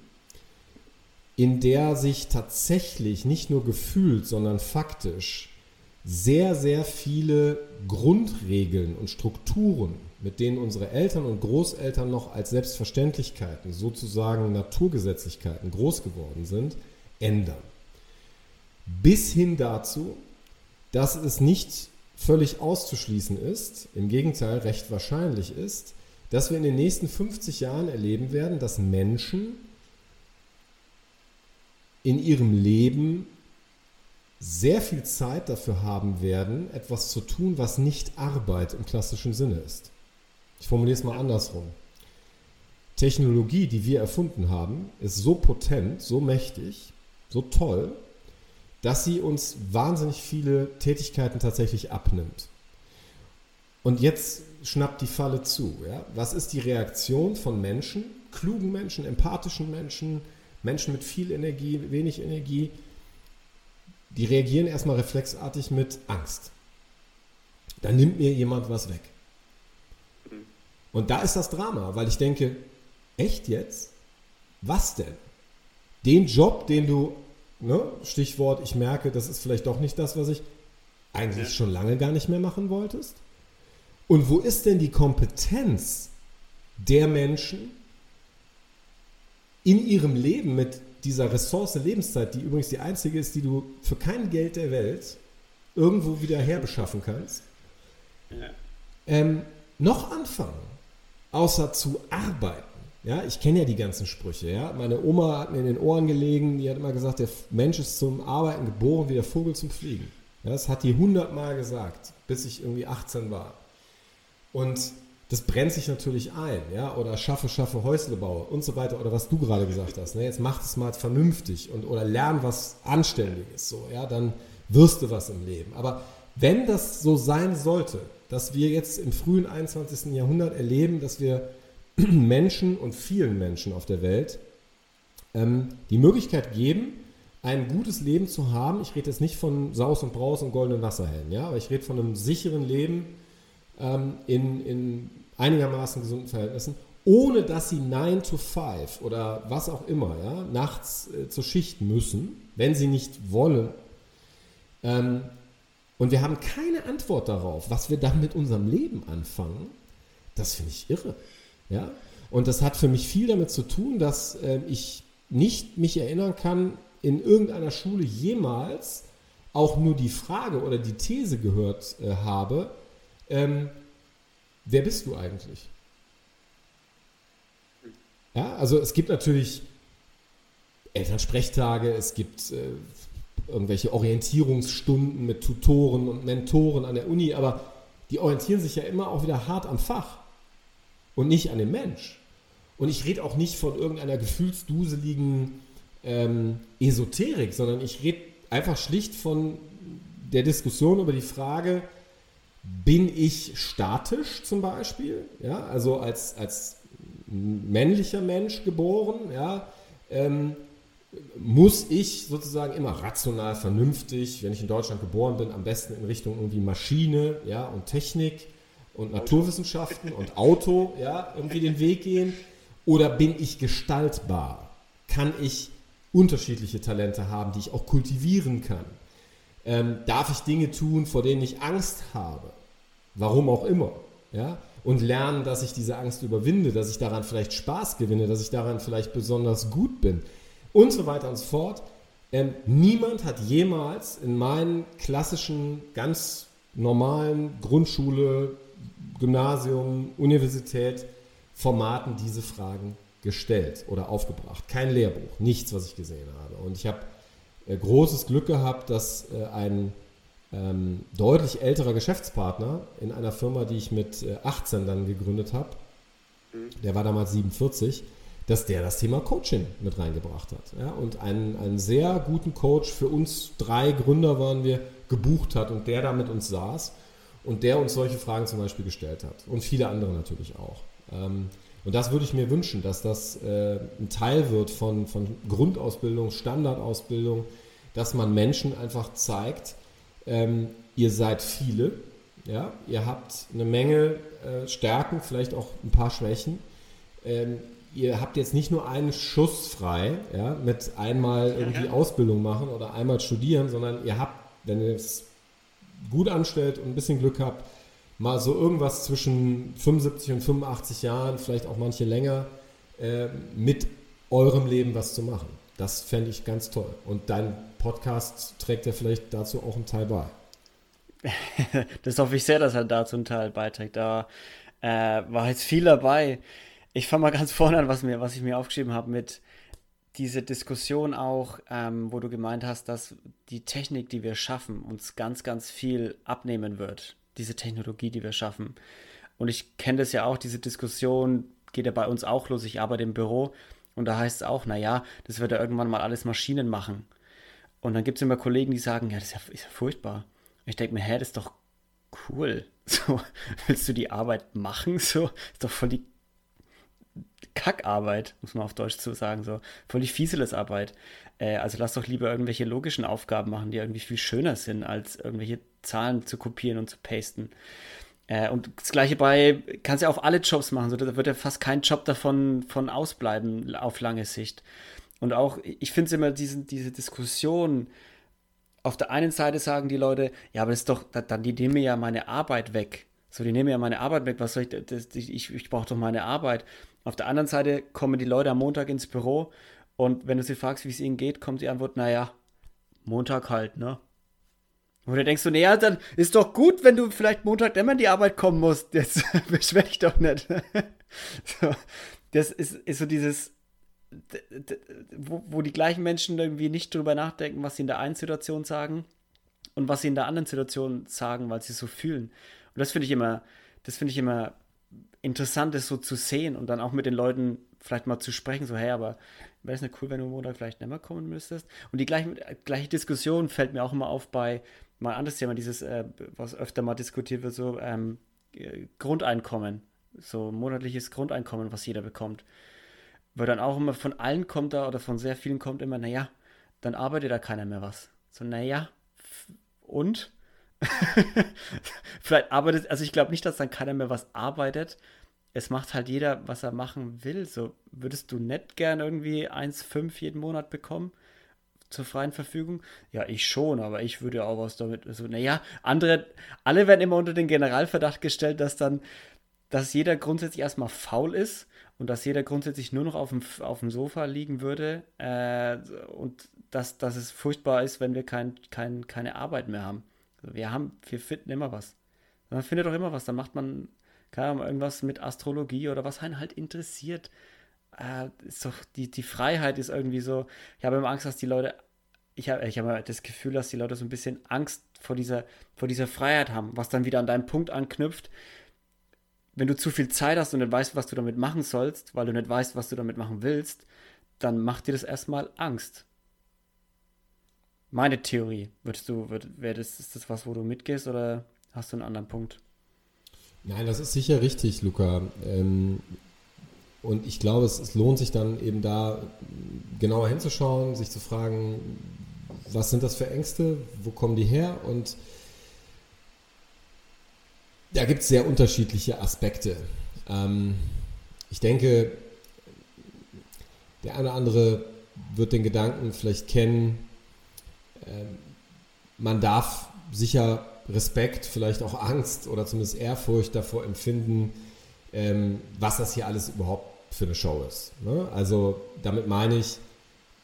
in der sich tatsächlich nicht nur gefühlt, sondern faktisch sehr, sehr viele Grundregeln und Strukturen, mit denen unsere Eltern und Großeltern noch als Selbstverständlichkeiten, sozusagen Naturgesetzlichkeiten groß geworden sind, ändern. Bis hin dazu, dass es nicht völlig auszuschließen ist, im Gegenteil recht wahrscheinlich ist, dass wir in den nächsten 50 Jahren erleben werden, dass Menschen in ihrem Leben sehr viel Zeit dafür haben werden, etwas zu tun, was nicht Arbeit im klassischen Sinne ist. Ich formuliere es mal andersrum. Technologie, die wir erfunden haben, ist so potent, so mächtig, so toll, dass sie uns wahnsinnig viele Tätigkeiten tatsächlich abnimmt. Und jetzt schnappt die Falle zu. Ja? Was ist die Reaktion von Menschen, klugen Menschen, empathischen Menschen, Menschen mit viel Energie, wenig Energie? Die reagieren erstmal reflexartig mit Angst. Da nimmt mir jemand was weg. Und da ist das Drama, weil ich denke, echt jetzt? Was denn? Den Job, den du, ne, Stichwort, ich merke, das ist vielleicht doch nicht das, was ich eigentlich ja. schon lange gar nicht mehr machen wolltest? Und wo ist denn die Kompetenz der Menschen in ihrem Leben mit dieser Ressource Lebenszeit, die übrigens die einzige ist, die du für kein Geld der Welt irgendwo wieder herbeschaffen kannst, ja. ähm, noch anfangen, außer zu arbeiten. Ja, ich kenne ja die ganzen Sprüche. Ja? Meine Oma hat mir in den Ohren gelegen, die hat immer gesagt, der Mensch ist zum Arbeiten geboren wie der Vogel zum Fliegen. Ja, das hat die hundertmal gesagt, bis ich irgendwie 18 war. Und das brennt sich natürlich ein, ja, oder schaffe, schaffe, Häusle baue und so weiter, oder was du gerade gesagt hast, ne? jetzt mach es mal vernünftig und oder lern was Anständiges, so, ja, dann wirst du was im Leben. Aber wenn das so sein sollte, dass wir jetzt im frühen 21. Jahrhundert erleben, dass wir Menschen und vielen Menschen auf der Welt ähm, die Möglichkeit geben, ein gutes Leben zu haben. Ich rede jetzt nicht von Saus und Braus und goldenen Wasserhellen, ja, aber ich rede von einem sicheren Leben, ähm, in, in einigermaßen gesunden Verhältnissen, ohne dass sie 9 to 5 oder was auch immer, ja, nachts äh, zur Schicht müssen, wenn sie nicht wollen. Ähm, und wir haben keine Antwort darauf, was wir dann mit unserem Leben anfangen. Das finde ich irre. Ja? Und das hat für mich viel damit zu tun, dass äh, ich nicht mich erinnern kann, in irgendeiner Schule jemals auch nur die Frage oder die These gehört äh, habe, ähm, wer bist du eigentlich? Ja, also es gibt natürlich Elternsprechtage, es gibt äh, irgendwelche Orientierungsstunden mit Tutoren und Mentoren an der Uni, aber die orientieren sich ja immer auch wieder hart am Fach und nicht an dem Mensch. Und ich rede auch nicht von irgendeiner gefühlsduseligen ähm, Esoterik, sondern ich rede einfach schlicht von der Diskussion über die Frage, bin ich statisch zum Beispiel, ja, also als, als männlicher Mensch geboren, ja, ähm, muss ich sozusagen immer rational, vernünftig, wenn ich in Deutschland geboren bin, am besten in Richtung irgendwie Maschine, ja, und Technik und Naturwissenschaften und Auto, ja, irgendwie den Weg gehen? Oder bin ich gestaltbar? Kann ich unterschiedliche Talente haben, die ich auch kultivieren kann? Ähm, darf ich Dinge tun, vor denen ich Angst habe. Warum auch immer. Ja? Und lernen, dass ich diese Angst überwinde, dass ich daran vielleicht Spaß gewinne, dass ich daran vielleicht besonders gut bin und so weiter und so fort. Ähm, niemand hat jemals in meinen klassischen, ganz normalen Grundschule, Gymnasium, Universität Formaten diese Fragen gestellt oder aufgebracht. Kein Lehrbuch, nichts, was ich gesehen habe. Und ich habe großes Glück gehabt, dass äh, ein ähm, deutlich älterer Geschäftspartner in einer Firma, die ich mit äh, 18 dann gegründet habe, mhm. der war damals 47, dass der das Thema Coaching mit reingebracht hat. Ja? Und einen, einen sehr guten Coach für uns drei Gründer waren wir gebucht hat und der da mit uns saß und der uns solche Fragen zum Beispiel gestellt hat. Und viele andere natürlich auch. Ähm, und das würde ich mir wünschen, dass das äh, ein Teil wird von, von Grundausbildung, Standardausbildung, dass man Menschen einfach zeigt, ähm, ihr seid viele, ja, ihr habt eine Menge äh, Stärken, vielleicht auch ein paar Schwächen. Ähm, ihr habt jetzt nicht nur einen Schuss frei, ja, mit einmal irgendwie ja. Ausbildung machen oder einmal studieren, sondern ihr habt, wenn ihr es gut anstellt und ein bisschen Glück habt, mal so irgendwas zwischen 75 und 85 Jahren, vielleicht auch manche länger, äh, mit eurem Leben was zu machen. Das fände ich ganz toll. Und dein Podcast trägt ja vielleicht dazu auch einen Teil bei. das hoffe ich sehr, dass er dazu einen Teil beiträgt. Da äh, war jetzt viel dabei. Ich fange mal ganz vorne an, was, mir, was ich mir aufgeschrieben habe mit diese Diskussion auch, ähm, wo du gemeint hast, dass die Technik, die wir schaffen, uns ganz, ganz viel abnehmen wird. Diese Technologie, die wir schaffen. Und ich kenne das ja auch, diese Diskussion geht ja bei uns auch los. Ich arbeite im Büro und da heißt es auch, naja, das wird ja irgendwann mal alles Maschinen machen. Und dann gibt es immer Kollegen, die sagen, ja, das ist ja, ist ja furchtbar. ich denke mir, hä, das ist doch cool. So, willst du die Arbeit machen? So, ist doch voll die Kackarbeit, muss man auf Deutsch zu sagen, so voll die Fieseles-Arbeit. Äh, also lass doch lieber irgendwelche logischen Aufgaben machen, die irgendwie viel schöner sind, als irgendwelche Zahlen zu kopieren und zu pasten. Äh, und das gleiche bei, kannst ja auf alle Jobs machen, so da wird ja fast kein Job davon von ausbleiben auf lange Sicht. Und auch, ich finde es immer diesen, diese Diskussion, auf der einen Seite sagen die Leute, ja, aber das ist doch, dann die nehmen mir ja meine Arbeit weg. So, die nehmen ja meine Arbeit weg. Was soll ich, das, ich, ich brauche doch meine Arbeit. Auf der anderen Seite kommen die Leute am Montag ins Büro und wenn du sie fragst, wie es ihnen geht, kommt die Antwort, naja, Montag halt, ne? Oder denkst du, naja, dann ist doch gut, wenn du vielleicht Montag immer in die Arbeit kommen musst. Jetzt beschwer dich doch nicht. so, das ist, ist so dieses, wo, wo die gleichen Menschen irgendwie nicht drüber nachdenken, was sie in der einen Situation sagen und was sie in der anderen Situation sagen, weil sie so fühlen. Und das finde ich immer, das finde ich immer interessant, das so zu sehen und dann auch mit den Leuten vielleicht mal zu sprechen, so, hey, aber wäre es nicht cool, wenn du Montag vielleicht nicht mehr kommen müsstest? Und die gleiche, gleiche Diskussion fällt mir auch immer auf bei, mal anderes Thema, dieses, äh, was öfter mal diskutiert wird, so ähm, äh, Grundeinkommen, so monatliches Grundeinkommen, was jeder bekommt. Weil dann auch immer von allen kommt da oder von sehr vielen kommt immer, naja, dann arbeitet da keiner mehr was. So, naja, und? Vielleicht arbeitet, also ich glaube nicht, dass dann keiner mehr was arbeitet. Es macht halt jeder, was er machen will. So, würdest du nicht gern irgendwie 1,5 jeden Monat bekommen? zur freien Verfügung? Ja, ich schon, aber ich würde auch was damit. Also, naja, andere, alle werden immer unter den Generalverdacht gestellt, dass dann, dass jeder grundsätzlich erstmal faul ist und dass jeder grundsätzlich nur noch auf dem, auf dem Sofa liegen würde äh, und dass, dass es furchtbar ist, wenn wir kein, kein, keine Arbeit mehr haben. Wir haben, wir finden immer was. Man findet doch immer was. Dann macht man, Ahnung, irgendwas mit Astrologie oder was einen halt interessiert. Äh, ist doch, die, die Freiheit ist irgendwie so. Ich habe immer Angst, dass die Leute, ich habe ich hab das Gefühl, dass die Leute so ein bisschen Angst vor dieser, vor dieser Freiheit haben, was dann wieder an deinen Punkt anknüpft. Wenn du zu viel Zeit hast und nicht weißt, was du damit machen sollst, weil du nicht weißt, was du damit machen willst, dann macht dir das erstmal Angst meine Theorie. Würdest du, würd, wär das, ist das was, wo du mitgehst oder hast du einen anderen Punkt? Nein, das ist sicher richtig, Luca. Ähm, und ich glaube, es, es, lohnt sich dann eben da genauer hinzuschauen, sich zu fragen, was sind das für Ängste, wo kommen die her? Und da gibt es sehr unterschiedliche Aspekte. Ähm, ich denke, der eine oder andere wird den Gedanken vielleicht kennen, ähm, man darf sicher Respekt, vielleicht auch Angst oder zumindest Ehrfurcht davor empfinden, ähm, was das hier alles überhaupt für eine Show ist. Ne? Also damit meine ich,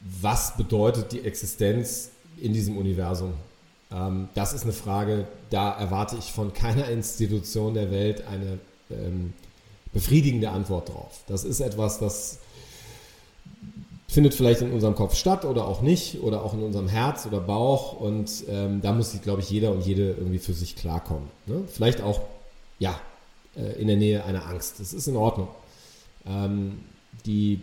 was bedeutet die Existenz in diesem Universum? Ähm, das ist eine Frage, da erwarte ich von keiner Institution der Welt eine befriedigende Antwort drauf. Das ist etwas, das findet vielleicht in unserem Kopf statt oder auch nicht oder auch in unserem Herz oder Bauch und ähm, da muss, glaube ich, jeder und jede irgendwie für sich klarkommen. Ne? Vielleicht auch, ja, äh, in der Nähe einer Angst. Das ist in Ordnung. Ähm, die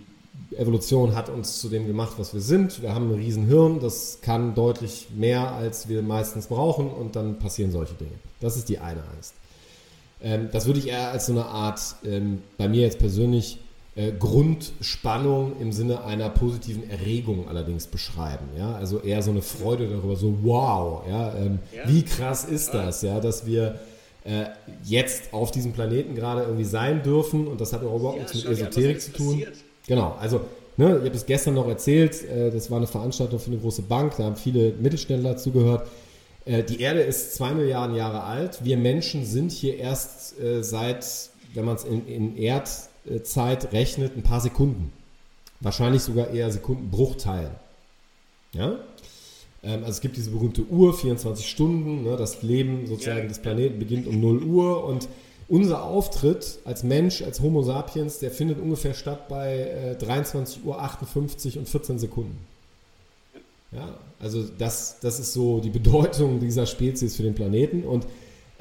Evolution hat uns zu dem gemacht, was wir sind. Wir haben ein Riesenhirn, das kann deutlich mehr, als wir meistens brauchen und dann passieren solche Dinge. Das ist die eine Angst. Ähm, das würde ich eher als so eine Art, ähm, bei mir jetzt persönlich, äh, Grundspannung im Sinne einer positiven Erregung allerdings beschreiben. Ja? Also eher so eine Freude darüber, so wow, ja? Ähm, ja. wie krass ist das, ja, dass wir äh, jetzt auf diesem Planeten gerade irgendwie sein dürfen und das hat auch überhaupt ja, nichts mit Esoterik zu tun. Passiert. Genau, also ne, ich habe es gestern noch erzählt, äh, das war eine Veranstaltung für eine große Bank, da haben viele Mittelständler zugehört. Äh, die Erde ist zwei Milliarden Jahre alt. Wir Menschen sind hier erst äh, seit, wenn man es in, in Erd Zeit rechnet, ein paar Sekunden. Wahrscheinlich sogar eher Sekundenbruchteilen. Ja? Ähm, also es gibt diese berühmte Uhr, 24 Stunden, ne, das Leben sozusagen ja, des Planeten beginnt um 0 Uhr und unser Auftritt als Mensch, als Homo sapiens, der findet ungefähr statt bei äh, 23.58 Uhr und 14 Sekunden. Ja, also das, das ist so die Bedeutung dieser Spezies für den Planeten. Und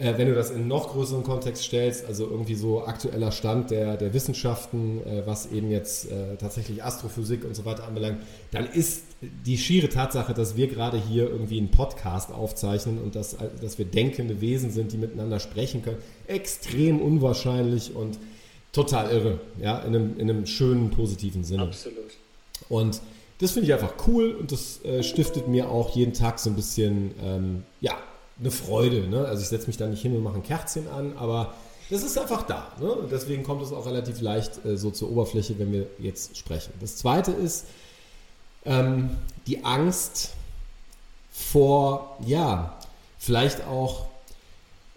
äh, wenn du das in noch größeren Kontext stellst, also irgendwie so aktueller Stand der, der Wissenschaften, äh, was eben jetzt äh, tatsächlich Astrophysik und so weiter anbelangt, dann ist die schiere Tatsache, dass wir gerade hier irgendwie einen Podcast aufzeichnen und dass, dass wir denkende Wesen sind, die miteinander sprechen können, extrem unwahrscheinlich und total irre, ja, in einem, in einem schönen, positiven Sinne. Absolut. Und das finde ich einfach cool und das äh, stiftet mir auch jeden Tag so ein bisschen, ähm, ja, eine Freude. Ne? Also ich setze mich da nicht hin und mache ein Kerzchen an, aber das ist einfach da. Ne? deswegen kommt es auch relativ leicht äh, so zur Oberfläche, wenn wir jetzt sprechen. Das zweite ist ähm, die Angst vor, ja, vielleicht auch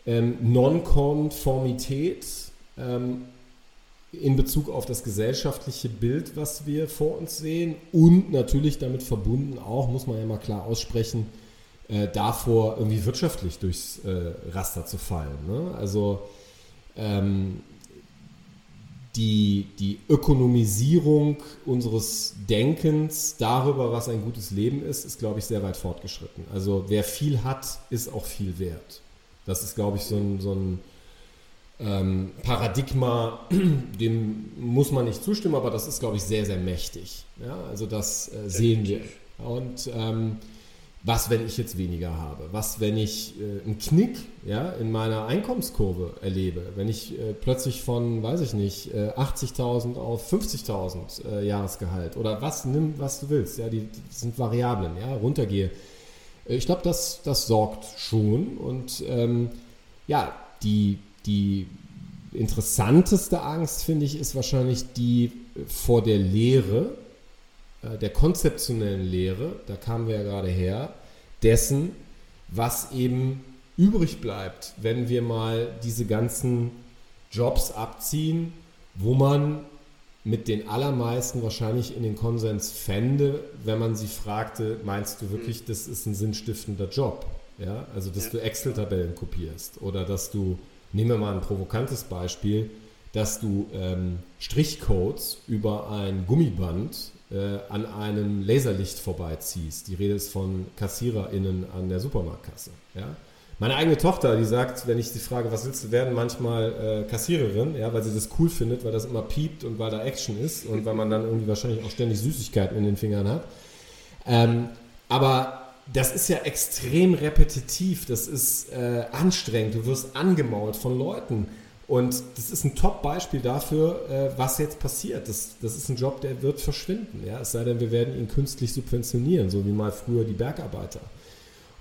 ähm, Nonkonformität ähm, in Bezug auf das gesellschaftliche Bild, was wir vor uns sehen und natürlich damit verbunden auch, muss man ja mal klar aussprechen, äh, davor irgendwie wirtschaftlich durchs äh, Raster zu fallen. Ne? Also ähm, die, die Ökonomisierung unseres Denkens darüber, was ein gutes Leben ist, ist, glaube ich, sehr weit fortgeschritten. Also wer viel hat, ist auch viel wert. Das ist, glaube ich, so ein, so ein ähm, Paradigma, dem muss man nicht zustimmen, aber das ist, glaube ich, sehr, sehr mächtig. Ja, also das äh, sehen wir. Und ähm, was, wenn ich jetzt weniger habe? Was, wenn ich äh, einen Knick ja, in meiner Einkommenskurve erlebe? Wenn ich äh, plötzlich von, weiß ich nicht, äh, 80.000 auf 50.000 äh, Jahresgehalt oder was, nimm, was du willst, ja, die, die sind Variablen, ja, runtergehe. Äh, ich glaube, das, das sorgt schon und ähm, ja, die, die interessanteste Angst, finde ich, ist wahrscheinlich die vor der Lehre, äh, der konzeptionellen Lehre, da kamen wir ja gerade her, dessen, was eben übrig bleibt, wenn wir mal diese ganzen Jobs abziehen, wo man mit den allermeisten wahrscheinlich in den Konsens fände, wenn man sie fragte, meinst du wirklich, das ist ein sinnstiftender Job? Ja, also dass du Excel-Tabellen kopierst oder dass du, nehmen wir mal ein provokantes Beispiel, dass du ähm, Strichcodes über ein Gummiband äh, an einem Laserlicht vorbeiziehst. Die Rede ist von KassiererInnen an der Supermarktkasse. Ja? Meine eigene Tochter, die sagt, wenn ich sie frage, was willst du werden, manchmal äh, Kassiererin, ja, weil sie das cool findet, weil das immer piept und weil da Action ist und weil man dann irgendwie wahrscheinlich auch ständig Süßigkeiten in den Fingern hat. Ähm, aber das ist ja extrem repetitiv, das ist äh, anstrengend, du wirst angemault von Leuten. Und das ist ein Top-Beispiel dafür, äh, was jetzt passiert. Das, das ist ein Job, der wird verschwinden. Ja? Es sei denn, wir werden ihn künstlich subventionieren, so wie mal früher die Bergarbeiter.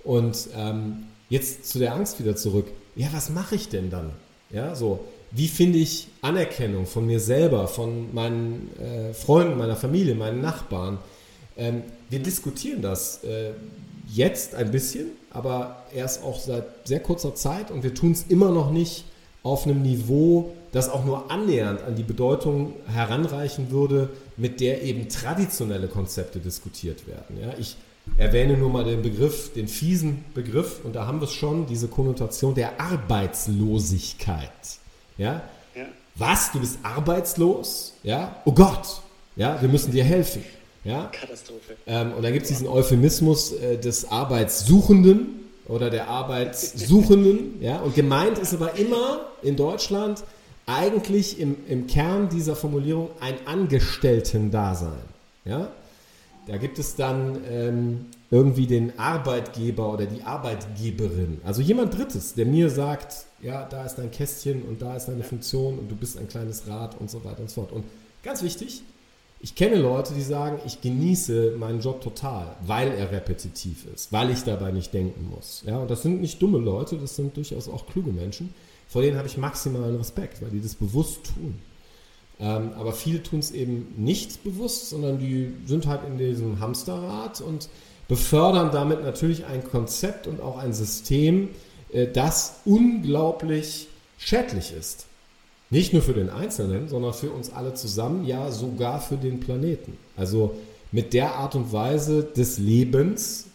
Und ähm, jetzt zu der Angst wieder zurück. Ja, was mache ich denn dann? Ja, so, wie finde ich Anerkennung von mir selber, von meinen äh, Freunden, meiner Familie, meinen Nachbarn? Ähm, wir diskutieren das äh, jetzt ein bisschen, aber erst auch seit sehr kurzer Zeit und wir tun es immer noch nicht auf einem Niveau, das auch nur annähernd an die Bedeutung heranreichen würde, mit der eben traditionelle Konzepte diskutiert werden. Ja, ich erwähne nur mal den Begriff, den fiesen Begriff, und da haben wir es schon, diese Konnotation der Arbeitslosigkeit. Ja? ja? Was? Du bist arbeitslos? Ja? Oh Gott! Ja, wir müssen dir helfen. Ja? Katastrophe. Ähm, und dann gibt es diesen Euphemismus äh, des Arbeitssuchenden, oder der Arbeitssuchenden. ja, und gemeint ist aber immer in Deutschland eigentlich im, im Kern dieser Formulierung ein Angestellten-Dasein. Ja? Da gibt es dann ähm, irgendwie den Arbeitgeber oder die Arbeitgeberin. Also jemand Drittes, der mir sagt, ja, da ist dein Kästchen und da ist deine Funktion und du bist ein kleines Rad und so weiter und so fort. Und ganz wichtig, ich kenne Leute, die sagen, ich genieße meinen Job total, weil er repetitiv ist, weil ich dabei nicht denken muss. Ja, und das sind nicht dumme Leute, das sind durchaus auch kluge Menschen. Vor denen habe ich maximalen Respekt, weil die das bewusst tun. Ähm, aber viele tun es eben nicht bewusst, sondern die sind halt in diesem Hamsterrad und befördern damit natürlich ein Konzept und auch ein System, äh, das unglaublich schädlich ist. Nicht nur für den Einzelnen, sondern für uns alle zusammen, ja sogar für den Planeten. Also mit der Art und Weise des Lebens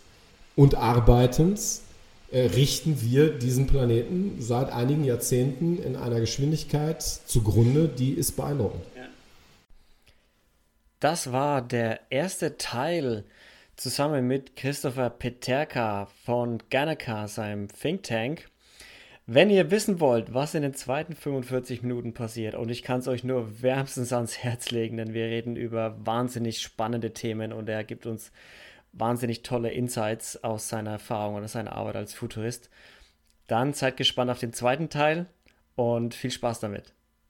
und Arbeitens äh, richten wir diesen Planeten seit einigen Jahrzehnten in einer Geschwindigkeit zugrunde, die ist beeindruckend. Das war der erste Teil zusammen mit Christopher Peterka von Ganaka, seinem Think Tank. Wenn ihr wissen wollt, was in den zweiten 45 Minuten passiert, und ich kann es euch nur wärmstens ans Herz legen, denn wir reden über wahnsinnig spannende Themen und er gibt uns wahnsinnig tolle Insights aus seiner Erfahrung oder seiner Arbeit als Futurist. Dann seid gespannt auf den zweiten Teil und viel Spaß damit.